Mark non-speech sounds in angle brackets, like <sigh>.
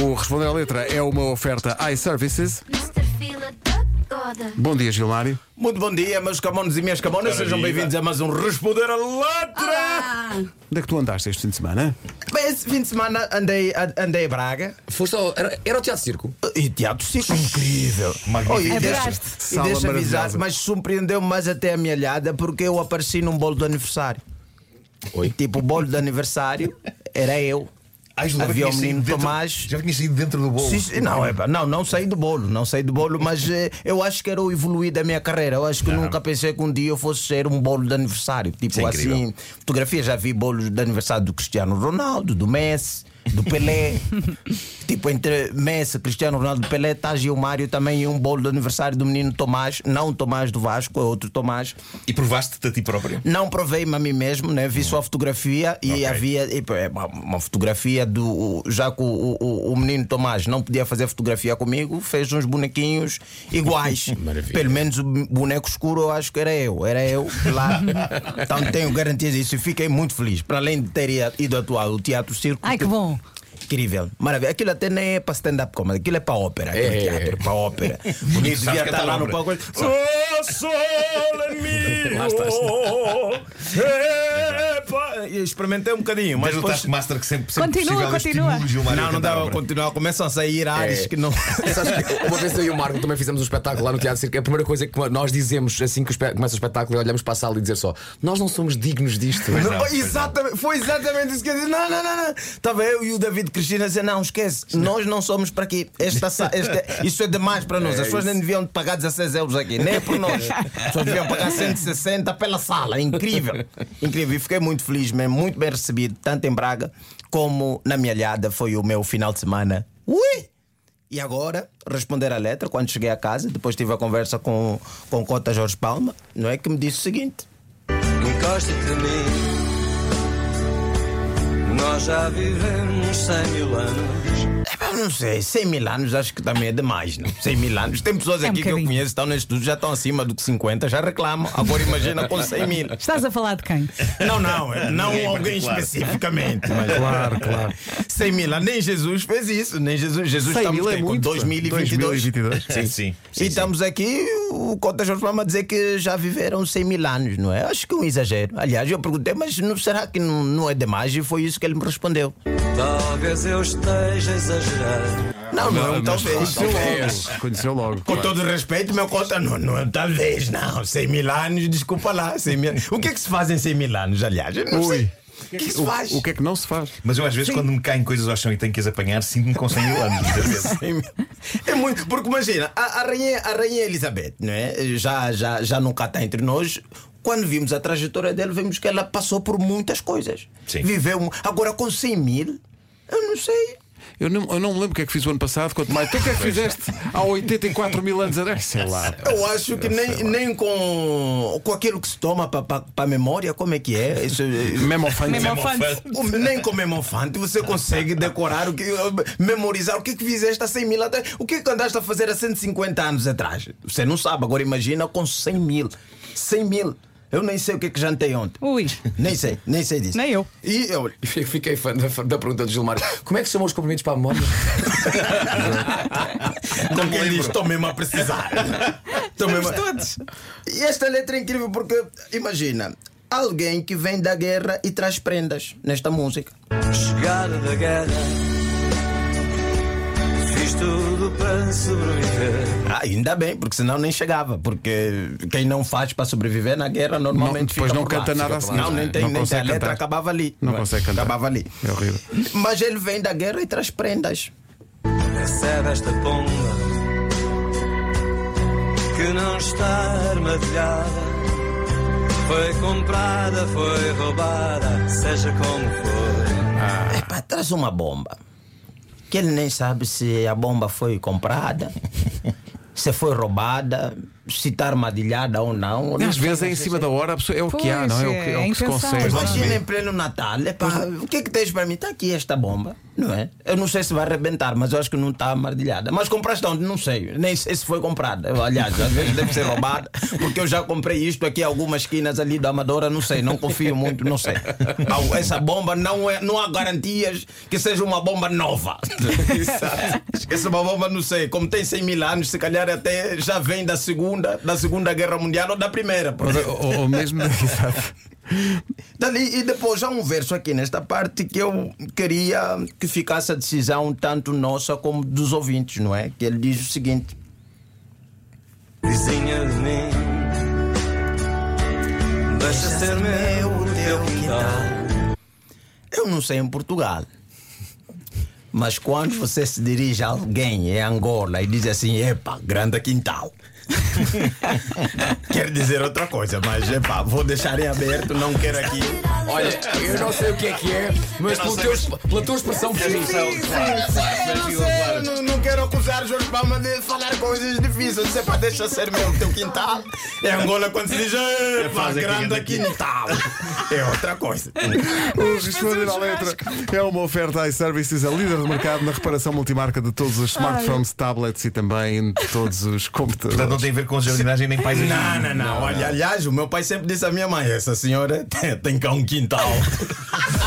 O Responder à Letra é uma oferta iServices. Mr. Fila da Goda. Bom dia, Gilmário. Muito bom dia, meus camones e minhas camonas. Sejam bem-vindos a mais um Responder a Letra. Onde é que tu andaste este fim de semana? Bem, esse fim de semana andei, andei a Braga Foste ao, era, era o Teatro Circo. e teatro circo incrível. Magnífico. Oh, e deixa, e Sala deixa avisar, maravilhosa. mas surpreendeu-me mais até a minha olhada porque eu apareci num bolo de aniversário. Oi? Tipo, o bolo de aniversário era eu. Gilmar, Havia o tinha menino dentro- Tomás. Já tinha saído dentro do bolo. Sim, não, é, não, não saí do bolo, não saí do bolo, mas eh, eu acho que era o evoluir da minha carreira. Eu acho que nunca pensei que um dia eu fosse ser um bolo de aniversário. Tipo é assim, fotografia, já vi bolos de aniversário do Cristiano Ronaldo, do Messi, do Pelé. tipo, entre Messi, Cristiano Ronaldo, Pelé, está Gilmário também e um bolo de aniversário do menino Tomás, não o Tomás do Vasco, é outro Tomás. E provaste-te a ti próprio. Não provei-me a mim mesmo, né? vi só a fotografia e Ok. havia e, pá, é uma- uma fotografia do. Já que o, o- o menino Tomás não podia fazer fotografia comigo, fez uns bonequinhos iguais. <laughs> Maravilha. Pelo menos o boneco escuro eu acho que era eu, era eu lá. então tenho garantias disso e fiquei muito feliz. Para além de ter ido atuar o Teatro Circo. Ai, que bom. Incrível, maravilha. Aquilo até nem é para stand-up comedy, aquilo é para ópera. Aquele É. teatro, é para ópera. Bonito, <laughs> Sabes devia estar é lá no palco. Oh, sole mio. <laughs> Experimentei um bocadinho, mas Mas o depois. Taskmaster que sempre, sempre Continua, possível continua. Não, não dava a continuar. Começam a sair ares É. que não. <laughs> Que uma vez eu e o Marco também fizemos um espetáculo lá no Teatro Circo. A primeira coisa que nós dizemos assim que começa o espetáculo é olhamos para a sala e dizer só: Nós não somos dignos disto. Não, não, exatamente, foi exatamente isso que eu disse. Não, não, não, não. Estava eu e o David Cristina a dizer: não, esquece, nós não somos para aqui. Esta, esta- isso é demais para nós. As pessoas nem deviam pagar 16 euros aqui, nem é por nós. As pessoas deviam pagar 160 pela sala. Incrível, incrível. E fiquei muito feliz mesmo, muito bem recebido, tanto em Braga como na minha alhada. Foi o meu final de semana. Ui! E agora, responder a letra, quando cheguei a casa, depois tive a conversa com, com o Cota Jorge Palma, não é que me disse o seguinte. Encosta-te a mim. Nós já vivemos cem mil anos. Epá, não sei, 100 mil anos acho que também é demais, não? 100 mil anos. Tem pessoas É um aqui que eu bocadinho. conheço, estão neste estúdio, já estão acima do que 50, já reclamam. Agora imagina com 100 mil. Estás a falar de quem? Não, não, não Ninguém em alguém particular. especificamente. Mas Claro, claro. 100 mil anos, nem Jesus fez isso, nem Jesus. Jesus 100 estamos mil é com muito. 2022. 2022. Sim, sim. E sim, sim. estamos aqui, o Cota Jorge Palma a dizer que já viveram 100 mil anos, não é? Acho que é um exagero. Aliás, eu perguntei, mas não, será que não, não é demais? E foi isso que ele me respondeu. Talvez eu esteja a exagerar. Não, não, talvez. Conheceu logo. Conheceu logo. Com todo o respeito, meu conta, não, não, talvez, não. 100 mil anos, desculpa lá. 100 mil... O que é que se faz em 100 mil anos, aliás? Eu não Ui. sei. O que é que se faz? O que é que não se faz? Mas eu às vezes, quando me caem coisas ao chão e tenho que as apanhar, sinto-me com 100 mil anos. muitas <laughs> vezes. 100 mil. É muito, porque imagina, a, a, rainha, a rainha Elizabeth, não é? já, já, já nunca está entre nós. Quando vimos a trajetória dela, vimos que ela passou por muitas coisas. Sim. Viveu. Agora, com 100 mil, eu não sei. Eu não, eu não me lembro o que é que fiz o ano passado, quanto mais. Tu o que é que fizeste há 84 mil anos atrás? Sei lá. Eu acho que nem, nem com, com aquilo que se toma para a memória, como é que é? Isso, Memofante. Memofante. O- Nem com memofante você consegue decorar, o que, memorizar o que é que fizeste há 100 mil atrás. O que é que andaste a fazer há 150 anos atrás? Você não sabe, agora imagina com 100 mil. 100 mil. Eu nem sei o que é que jantei ontem. Ui. Nem sei, nem sei disso. Nem eu. E eu, Fiquei fã da, da pergunta do Gilmar: Como é que se chamam os cumprimentos para a memória? <laughs> como quem diz, estou mesmo a precisar. <laughs> Estou mesmo a- Todos. E esta letra é incrível porque, imagina, alguém que vem da guerra e traz prendas nesta música. Chegada da guerra. Fiz tudo para sobreviver. Ah, ainda bem, porque senão nem chegava. Porque quem não faz para sobreviver na guerra normalmente Não, depois fica não por lá. canta nada assim. Não, nem tem, não nem tem. A consegue letra cantar. acabava ali. Não é? consegue cantar. Acabava ali. É horrível. Mas ele vem da guerra e traz prendas. Recebe esta pomba que não está armadilhada. Foi comprada, foi roubada, seja como for. Epá, traz uma bomba. Que ele nem sabe se a bomba foi comprada, <laughs> se foi roubada. Se está armadilhada ou não. Às vezes é em cima da hora, a pessoa- é o que há, não é? o que, é, é o é que se consegue. Imagina em pleno Natal, epá, o que é que tens para mim? Está aqui esta bomba, não é? Eu não sei se vai arrebentar, mas eu acho que não está armadilhada. Mas compraste onde? Não sei, nem sei se foi comprada. Aliás, às vezes deve ser roubada, <laughs> porque eu já comprei isto aqui em algumas esquinas ali da Amadora, não sei, não confio muito, não sei. Essa bomba não, é, não há garantias que seja uma bomba nova. <laughs> Essa uma bomba, não sei, como tem 100 mil anos, se calhar até já vem da segunda, da segunda guerra mundial ou da primeira. por Ou, ou- mesmo. <laughs> Dali, e depois há um verso aqui nesta parte que eu queria que ficasse a decisão tanto nossa como dos ouvintes, não é? Que ele diz o seguinte: Vizinha de mim Deixa ser meu o teu quintal Eu não sei em Portugal, mas quando você se dirige a alguém em Angola e diz assim, epa, grande quintal. <laughs> Quer dizer outra coisa, mas epa, vou deixar em aberto, não quero aqui. Olha, eu não sei o que é que é, mas pelo teu, pela tua expressão feliz. Eu não, não quero acusar Jorge Palma de falar coisas difíceis. Dizer, pá, deixa ser meu teu quintal. Em Angola, quando se diz, epa, faz aqui, grande quintal. É outra coisa. O Responder à Letra é uma oferta iServices, a líder do mercado na reparação multimarca de todos os smartphones, tablets e também de todos os computadores. Portanto, não tem a ver com jardinagem nem paisagismo. Não, não, não. Olha, aliás, o meu pai sempre disse à minha mãe: essa senhora <laughs> tem, tem cá um quintal. <laughs>